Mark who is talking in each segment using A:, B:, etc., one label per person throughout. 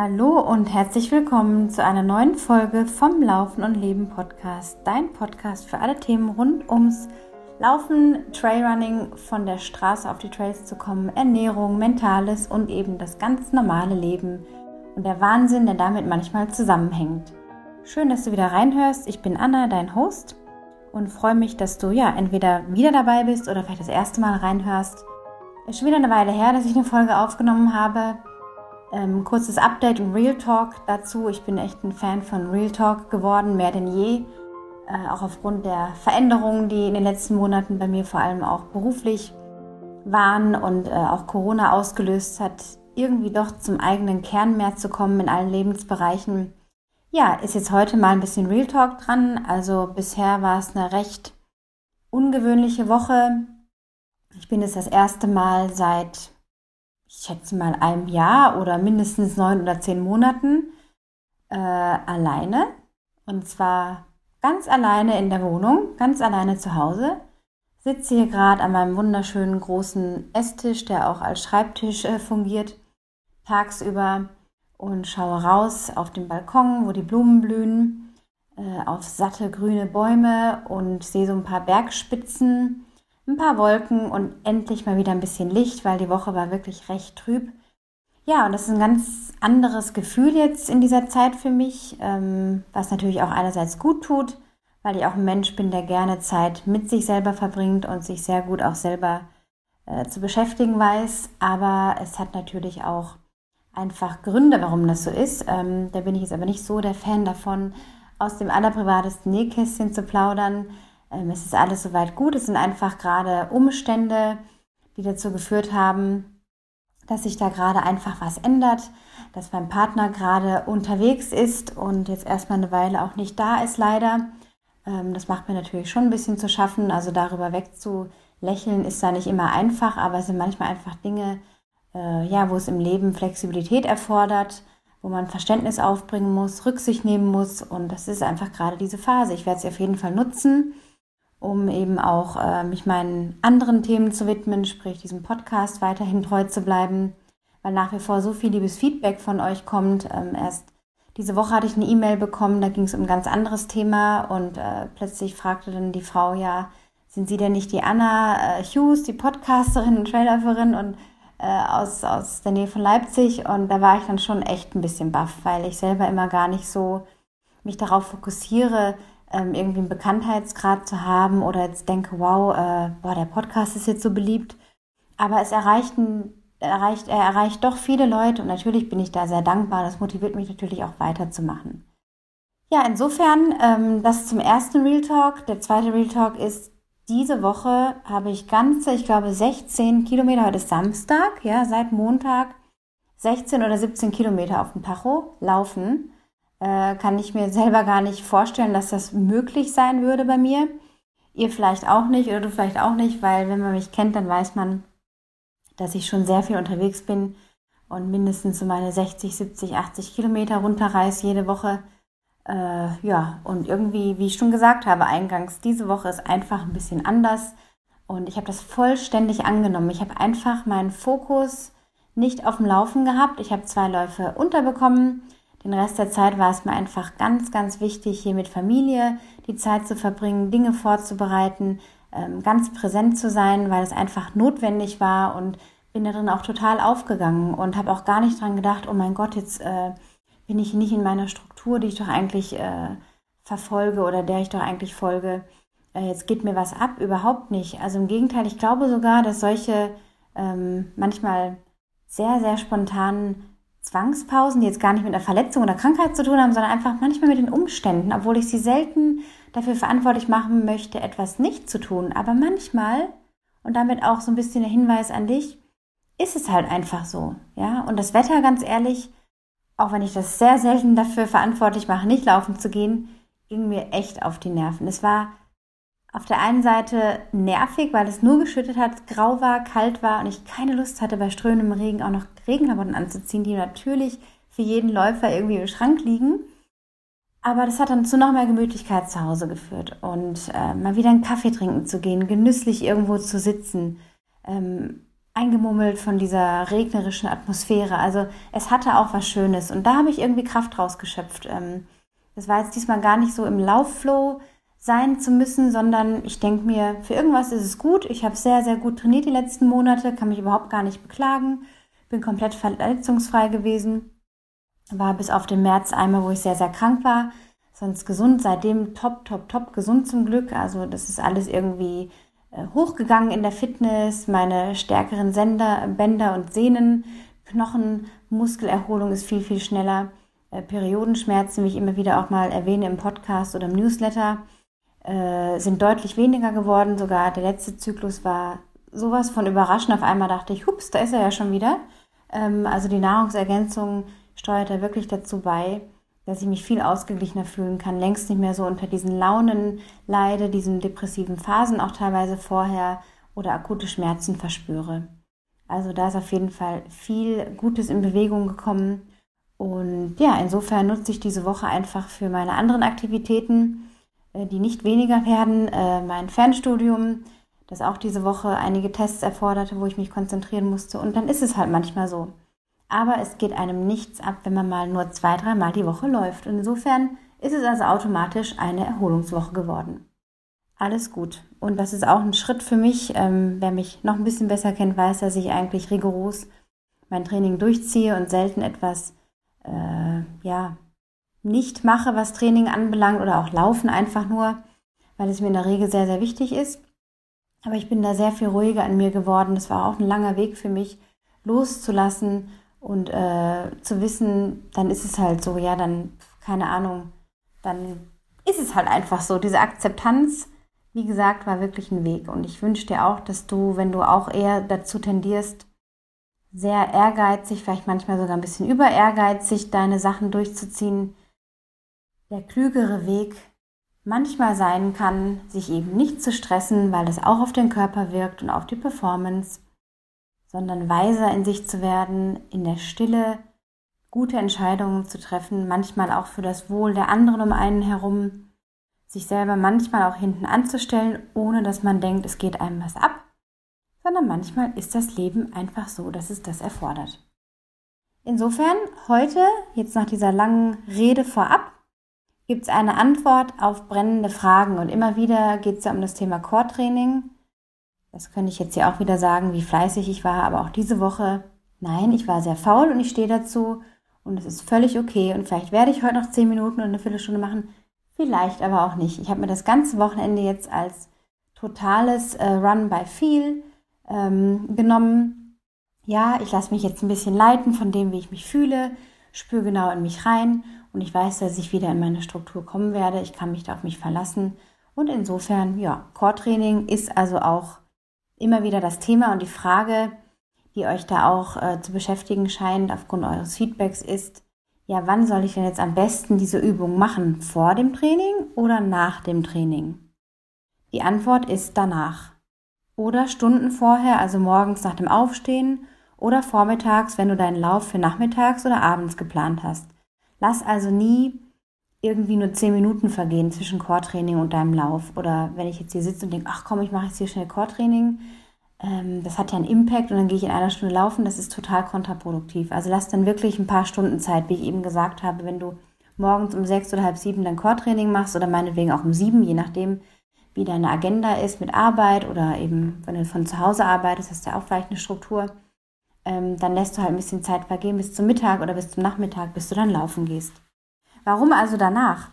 A: Hallo und herzlich willkommen zu einer neuen Folge vom Laufen und Leben Podcast. Dein Podcast für alle Themen rund ums Laufen, Trailrunning, von der Straße auf die Trails zu kommen, Ernährung, Mentales und eben das ganz normale Leben und der Wahnsinn, der damit manchmal zusammenhängt. Schön, dass du wieder reinhörst. Ich bin Anna, dein Host und freue mich, dass du ja entweder wieder dabei bist oder vielleicht das erste Mal reinhörst. Es ist schon wieder eine Weile her, dass ich eine Folge aufgenommen habe. Ähm, kurzes Update und Real Talk dazu. Ich bin echt ein Fan von Real Talk geworden, mehr denn je. Äh, auch aufgrund der Veränderungen, die in den letzten Monaten bei mir vor allem auch beruflich waren und äh, auch Corona ausgelöst hat, irgendwie doch zum eigenen Kern mehr zu kommen in allen Lebensbereichen. Ja, ist jetzt heute mal ein bisschen Real Talk dran. Also bisher war es eine recht ungewöhnliche Woche. Ich bin jetzt das erste Mal seit ich schätze mal, einem Jahr oder mindestens neun oder zehn Monaten äh, alleine. Und zwar ganz alleine in der Wohnung, ganz alleine zu Hause. Sitze hier gerade an meinem wunderschönen großen Esstisch, der auch als Schreibtisch äh, fungiert, tagsüber und schaue raus auf den Balkon, wo die Blumen blühen, äh, auf satte grüne Bäume und sehe so ein paar Bergspitzen ein paar Wolken und endlich mal wieder ein bisschen Licht, weil die Woche war wirklich recht trüb. Ja, und das ist ein ganz anderes Gefühl jetzt in dieser Zeit für mich, ähm, was natürlich auch einerseits gut tut, weil ich auch ein Mensch bin, der gerne Zeit mit sich selber verbringt und sich sehr gut auch selber äh, zu beschäftigen weiß. Aber es hat natürlich auch einfach Gründe, warum das so ist. Ähm, da bin ich jetzt aber nicht so der Fan davon, aus dem allerprivatesten Nähkästchen zu plaudern. Ähm, es ist alles soweit gut. Es sind einfach gerade Umstände, die dazu geführt haben, dass sich da gerade einfach was ändert, dass mein Partner gerade unterwegs ist und jetzt erstmal eine Weile auch nicht da ist, leider. Ähm, das macht mir natürlich schon ein bisschen zu schaffen. Also darüber wegzulächeln ist da nicht immer einfach, aber es sind manchmal einfach Dinge, äh, ja, wo es im Leben Flexibilität erfordert, wo man Verständnis aufbringen muss, Rücksicht nehmen muss. Und das ist einfach gerade diese Phase. Ich werde sie auf jeden Fall nutzen um eben auch äh, mich meinen anderen Themen zu widmen, sprich diesem Podcast weiterhin treu zu bleiben, weil nach wie vor so viel liebes Feedback von euch kommt. Ähm, erst diese Woche hatte ich eine E-Mail bekommen, da ging es um ein ganz anderes Thema und äh, plötzlich fragte dann die Frau, ja, sind Sie denn nicht die Anna äh, Hughes, die Podcasterin und Trailerin und äh, aus, aus der Nähe von Leipzig und da war ich dann schon echt ein bisschen baff, weil ich selber immer gar nicht so mich darauf fokussiere, ähm, irgendwie einen Bekanntheitsgrad zu haben oder jetzt denke, wow, äh, boah, der Podcast ist jetzt so beliebt. Aber es erreicht, erreicht, er erreicht doch viele Leute und natürlich bin ich da sehr dankbar. Das motiviert mich natürlich auch weiterzumachen. Ja, insofern, ähm, das zum ersten Real Talk. Der zweite Real Talk ist, diese Woche habe ich ganze, ich glaube, 16 Kilometer, heute ist Samstag, ja, seit Montag 16 oder 17 Kilometer auf dem Tacho laufen äh, kann ich mir selber gar nicht vorstellen, dass das möglich sein würde bei mir. Ihr vielleicht auch nicht oder du vielleicht auch nicht, weil wenn man mich kennt, dann weiß man, dass ich schon sehr viel unterwegs bin und mindestens so meine 60, 70, 80 Kilometer runterreiße jede Woche. Äh, ja, und irgendwie, wie ich schon gesagt habe, eingangs, diese Woche ist einfach ein bisschen anders und ich habe das vollständig angenommen. Ich habe einfach meinen Fokus nicht auf dem Laufen gehabt. Ich habe zwei Läufe unterbekommen den Rest der Zeit war es mir einfach ganz, ganz wichtig, hier mit Familie die Zeit zu verbringen, Dinge vorzubereiten, ähm, ganz präsent zu sein, weil es einfach notwendig war und bin da drin auch total aufgegangen und habe auch gar nicht dran gedacht, oh mein Gott, jetzt äh, bin ich nicht in meiner Struktur, die ich doch eigentlich äh, verfolge oder der ich doch eigentlich folge. Äh, jetzt geht mir was ab, überhaupt nicht. Also im Gegenteil, ich glaube sogar, dass solche ähm, manchmal sehr, sehr spontanen Zwangspausen, die jetzt gar nicht mit einer Verletzung oder Krankheit zu tun haben, sondern einfach manchmal mit den Umständen, obwohl ich sie selten dafür verantwortlich machen möchte, etwas nicht zu tun. Aber manchmal, und damit auch so ein bisschen der Hinweis an dich, ist es halt einfach so. Ja, und das Wetter, ganz ehrlich, auch wenn ich das sehr selten dafür verantwortlich mache, nicht laufen zu gehen, ging mir echt auf die Nerven. Es war auf der einen Seite nervig, weil es nur geschüttet hat, grau war, kalt war und ich keine Lust hatte, bei strömendem Regen auch noch Regenklamotten anzuziehen, die natürlich für jeden Läufer irgendwie im Schrank liegen. Aber das hat dann zu noch mehr Gemütlichkeit zu Hause geführt und äh, mal wieder einen Kaffee trinken zu gehen, genüsslich irgendwo zu sitzen, ähm, eingemummelt von dieser regnerischen Atmosphäre. Also es hatte auch was Schönes und da habe ich irgendwie Kraft rausgeschöpft. Ähm, das war jetzt diesmal gar nicht so im Laufflow sein zu müssen, sondern ich denke mir, für irgendwas ist es gut. Ich habe sehr, sehr gut trainiert die letzten Monate, kann mich überhaupt gar nicht beklagen, bin komplett verletzungsfrei gewesen, war bis auf den März einmal, wo ich sehr, sehr krank war, sonst gesund, seitdem top, top, top gesund zum Glück. Also das ist alles irgendwie äh, hochgegangen in der Fitness, meine stärkeren Sender, Bänder und Sehnen, Knochen, Muskelerholung ist viel, viel schneller. Äh, Periodenschmerzen, wie ich immer wieder auch mal erwähne im Podcast oder im Newsletter, äh, sind deutlich weniger geworden. Sogar der letzte Zyklus war sowas von überraschend. Auf einmal dachte ich, hups, da ist er ja schon wieder. Ähm, also die Nahrungsergänzung steuert da wirklich dazu bei, dass ich mich viel ausgeglichener fühlen kann, längst nicht mehr so unter diesen Launen leide, diesen depressiven Phasen auch teilweise vorher oder akute Schmerzen verspüre. Also da ist auf jeden Fall viel Gutes in Bewegung gekommen. Und ja, insofern nutze ich diese Woche einfach für meine anderen Aktivitäten. Äh, die nicht weniger werden. Äh, mein Fernstudium, das auch diese Woche einige Tests erforderte, wo ich mich konzentrieren musste. Und dann ist es halt manchmal so. Aber es geht einem nichts ab, wenn man mal nur zwei, dreimal die Woche läuft. Und insofern ist es also automatisch eine Erholungswoche geworden. Alles gut. Und das ist auch ein Schritt für mich. Ähm, wer mich noch ein bisschen besser kennt, weiß, dass ich eigentlich rigoros mein Training durchziehe und selten etwas, äh, ja, nicht mache, was Training anbelangt oder auch Laufen einfach nur, weil es mir in der Regel sehr, sehr wichtig ist. Aber ich bin da sehr viel ruhiger an mir geworden. Das war auch ein langer Weg für mich, loszulassen und äh, zu wissen, dann ist es halt so, ja, dann, keine Ahnung, dann ist es halt einfach so. Diese Akzeptanz, wie gesagt, war wirklich ein Weg. Und ich wünsche dir auch, dass du, wenn du auch eher dazu tendierst, sehr ehrgeizig, vielleicht manchmal sogar ein bisschen über ehrgeizig, deine Sachen durchzuziehen, der klügere Weg manchmal sein kann, sich eben nicht zu stressen, weil es auch auf den Körper wirkt und auf die Performance, sondern weiser in sich zu werden, in der Stille gute Entscheidungen zu treffen, manchmal auch für das Wohl der anderen um einen herum, sich selber manchmal auch hinten anzustellen, ohne dass man denkt, es geht einem was ab, sondern manchmal ist das Leben einfach so, dass es das erfordert. Insofern heute, jetzt nach dieser langen Rede vorab, gibt es eine Antwort auf brennende Fragen. Und immer wieder geht es ja um das Thema Core-Training. Das könnte ich jetzt hier auch wieder sagen, wie fleißig ich war, aber auch diese Woche, nein, ich war sehr faul und ich stehe dazu und es ist völlig okay. Und vielleicht werde ich heute noch zehn Minuten oder eine Viertelstunde machen, vielleicht aber auch nicht. Ich habe mir das ganze Wochenende jetzt als totales äh, Run by Feel ähm, genommen. Ja, ich lasse mich jetzt ein bisschen leiten von dem, wie ich mich fühle, spüre genau in mich rein und ich weiß, dass ich wieder in meine Struktur kommen werde. Ich kann mich da auf mich verlassen. Und insofern, ja, Core-Training ist also auch immer wieder das Thema und die Frage, die euch da auch äh, zu beschäftigen scheint aufgrund eures Feedbacks ist, ja, wann soll ich denn jetzt am besten diese Übung machen? Vor dem Training oder nach dem Training? Die Antwort ist danach. Oder Stunden vorher, also morgens nach dem Aufstehen oder vormittags, wenn du deinen Lauf für nachmittags oder abends geplant hast. Lass also nie irgendwie nur zehn Minuten vergehen zwischen Core-Training und deinem Lauf. Oder wenn ich jetzt hier sitze und denke, ach komm, ich mache jetzt hier schnell Core-Training, ähm, das hat ja einen Impact und dann gehe ich in einer Stunde laufen, das ist total kontraproduktiv. Also lass dann wirklich ein paar Stunden Zeit, wie ich eben gesagt habe, wenn du morgens um sechs oder halb sieben dein Core-Training machst oder meinetwegen auch um sieben, je nachdem, wie deine Agenda ist mit Arbeit oder eben, wenn du von zu Hause arbeitest, hast du ja auch vielleicht eine Struktur ähm, dann lässt du halt ein bisschen Zeit vergehen bis zum Mittag oder bis zum Nachmittag, bis du dann laufen gehst. Warum also danach?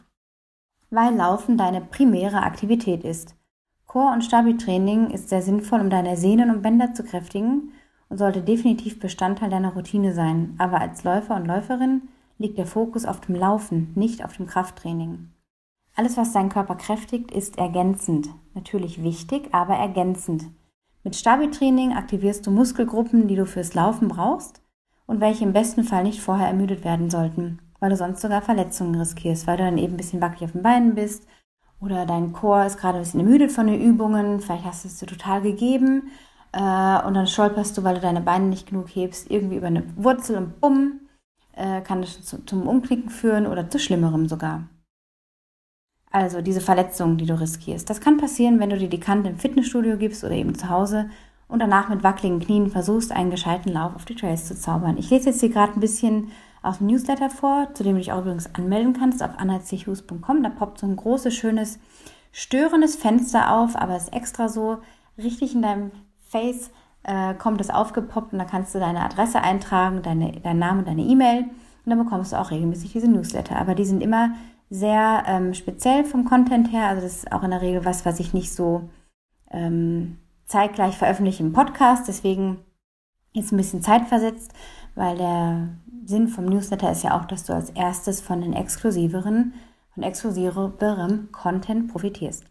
A: Weil Laufen deine primäre Aktivität ist. Core- und Stabi-Training ist sehr sinnvoll, um deine Sehnen und Bänder zu kräftigen und sollte definitiv Bestandteil deiner Routine sein. Aber als Läufer und Läuferin liegt der Fokus auf dem Laufen, nicht auf dem Krafttraining. Alles, was deinen Körper kräftigt, ist ergänzend. Natürlich wichtig, aber ergänzend. Mit Stabi-Training aktivierst du Muskelgruppen, die du fürs Laufen brauchst und welche im besten Fall nicht vorher ermüdet werden sollten, weil du sonst sogar Verletzungen riskierst, weil du dann eben ein bisschen wackelig auf den Beinen bist oder dein Chor ist gerade ein bisschen ermüdet von den Übungen, vielleicht hast du es dir total gegeben äh, und dann stolperst du, weil du deine Beine nicht genug hebst, irgendwie über eine Wurzel und bumm, äh, kann das zum Umknicken führen oder zu Schlimmerem sogar. Also diese Verletzungen, die du riskierst. Das kann passieren, wenn du dir die Kante im Fitnessstudio gibst oder eben zu Hause und danach mit wackeligen Knien versuchst, einen gescheiten Lauf auf die Trails zu zaubern. Ich lese jetzt hier gerade ein bisschen aus dem Newsletter vor, zu dem du dich auch übrigens anmelden kannst auf annachus.com. Da poppt so ein großes, schönes, störendes Fenster auf, aber es ist extra so richtig in deinem Face äh, kommt es aufgepoppt und da kannst du deine Adresse eintragen, deine, deinen Namen und deine E-Mail und dann bekommst du auch regelmäßig diese Newsletter. Aber die sind immer sehr ähm, speziell vom Content her. Also das ist auch in der Regel was, was ich nicht so ähm, zeitgleich veröffentliche im Podcast. Deswegen ist ein bisschen zeitversetzt, weil der Sinn vom Newsletter ist ja auch, dass du als erstes von den exklusiveren, von exklusiverem Content profitierst.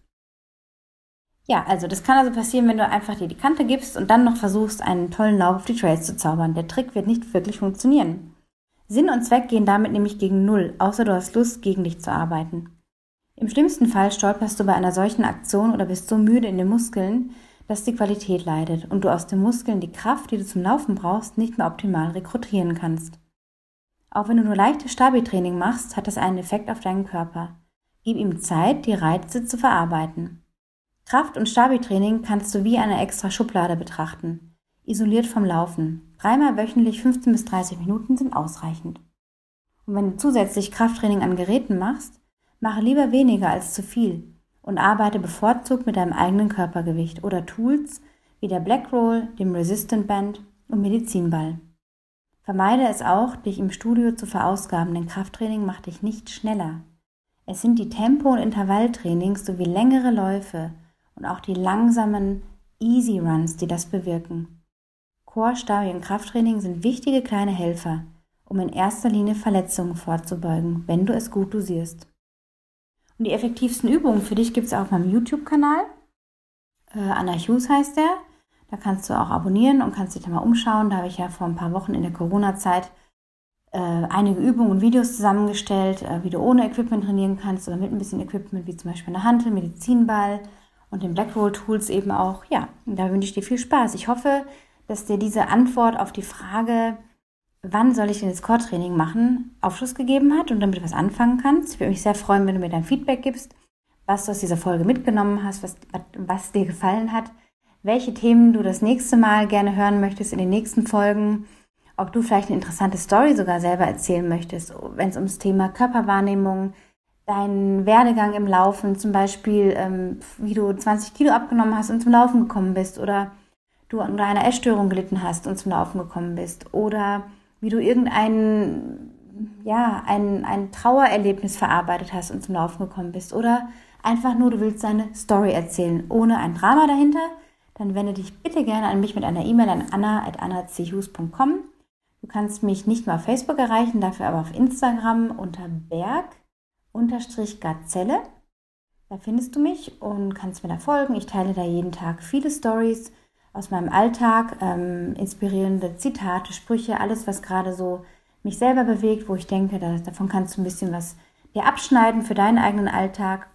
A: Ja, also das kann also passieren, wenn du einfach dir die Kante gibst und dann noch versuchst, einen tollen Lauf auf die Trails zu zaubern. Der Trick wird nicht wirklich funktionieren. Sinn und Zweck gehen damit nämlich gegen Null, außer du hast Lust, gegen dich zu arbeiten. Im schlimmsten Fall stolperst du bei einer solchen Aktion oder bist so müde in den Muskeln, dass die Qualität leidet und du aus den Muskeln die Kraft, die du zum Laufen brauchst, nicht mehr optimal rekrutieren kannst. Auch wenn du nur leichtes Stabi-Training machst, hat das einen Effekt auf deinen Körper. Gib ihm Zeit, die Reize zu verarbeiten. Kraft- und Stabi-Training kannst du wie eine extra Schublade betrachten. Isoliert vom Laufen. Dreimal wöchentlich 15 bis 30 Minuten sind ausreichend. Und wenn du zusätzlich Krafttraining an Geräten machst, mache lieber weniger als zu viel und arbeite bevorzugt mit deinem eigenen Körpergewicht oder Tools wie der Black Roll, dem Resistant Band und Medizinball. Vermeide es auch, dich im Studio zu verausgaben, denn Krafttraining macht dich nicht schneller. Es sind die Tempo- und Intervalltrainings sowie längere Läufe und auch die langsamen Easy Runs, die das bewirken. Core, Stabi und Krafttraining sind wichtige kleine Helfer, um in erster Linie Verletzungen vorzubeugen, wenn du es gut dosierst. Und die effektivsten Übungen für dich gibt es auf meinem YouTube-Kanal. Äh, Anna Hughes heißt der. Da kannst du auch abonnieren und kannst dich da mal umschauen. Da habe ich ja vor ein paar Wochen in der Corona-Zeit äh, einige Übungen und Videos zusammengestellt, äh, wie du ohne Equipment trainieren kannst oder mit ein bisschen Equipment, wie zum Beispiel eine Hantel, Medizinball, und den Blackroll Tools eben auch. Ja, da wünsche ich dir viel Spaß. Ich hoffe, dass dir diese Antwort auf die Frage, wann soll ich denn das Core-Training machen, Aufschluss gegeben hat und damit du was anfangen kannst. Ich würde mich sehr freuen, wenn du mir dein Feedback gibst, was du aus dieser Folge mitgenommen hast, was, was dir gefallen hat, welche Themen du das nächste Mal gerne hören möchtest in den nächsten Folgen, ob du vielleicht eine interessante Story sogar selber erzählen möchtest, wenn es ums Thema Körperwahrnehmung, deinen Werdegang im Laufen, zum Beispiel, ähm, wie du 20 Kilo abgenommen hast und zum Laufen gekommen bist oder du unter einer Essstörung gelitten hast und zum Laufen gekommen bist oder wie du irgendein, ja, ein, ein Trauererlebnis verarbeitet hast und zum Laufen gekommen bist oder einfach nur, du willst deine Story erzählen, ohne ein Drama dahinter, dann wende dich bitte gerne an mich mit einer E-Mail an anna.annachus.com. Du kannst mich nicht nur auf Facebook erreichen, dafür aber auf Instagram unter Berg unterstrich Gazelle. Da findest du mich und kannst mir da folgen. Ich teile da jeden Tag viele Stories aus meinem Alltag, ähm, inspirierende Zitate, Sprüche, alles, was gerade so mich selber bewegt, wo ich denke, da, davon kannst du ein bisschen was dir abschneiden für deinen eigenen Alltag.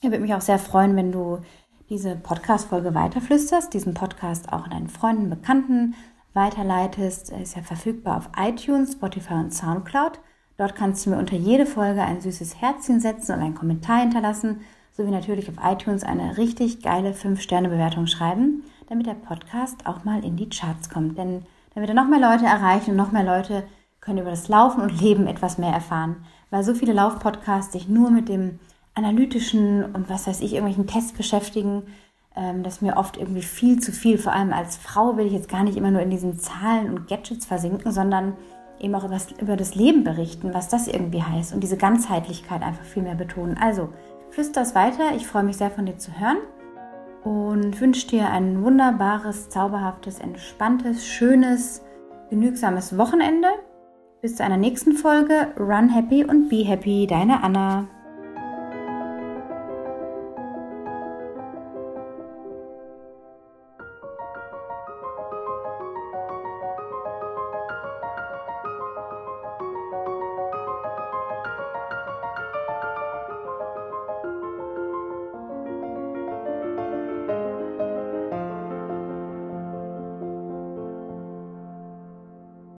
A: Ich würde mich auch sehr freuen, wenn du diese Podcast-Folge weiterflüsterst, diesen Podcast auch an deinen Freunden, Bekannten weiterleitest. Er ist ja verfügbar auf iTunes, Spotify und Soundcloud. Dort kannst du mir unter jede Folge ein süßes Herzchen setzen und einen Kommentar hinterlassen, sowie natürlich auf iTunes eine richtig geile 5-Sterne-Bewertung schreiben, damit der Podcast auch mal in die Charts kommt. Denn damit er noch mehr Leute erreicht und noch mehr Leute können über das Laufen und Leben etwas mehr erfahren. Weil so viele Laufpodcasts sich nur mit dem analytischen und was weiß ich, irgendwelchen Tests beschäftigen, ähm, das mir oft irgendwie viel zu viel. Vor allem als Frau will ich jetzt gar nicht immer nur in diesen Zahlen und Gadgets versinken, sondern eben auch über das, über das Leben berichten, was das irgendwie heißt und diese Ganzheitlichkeit einfach viel mehr betonen. Also, flüster es weiter. Ich freue mich sehr von dir zu hören und wünsche dir ein wunderbares, zauberhaftes, entspanntes, schönes, genügsames Wochenende. Bis zu einer nächsten Folge. Run happy und be happy. Deine Anna.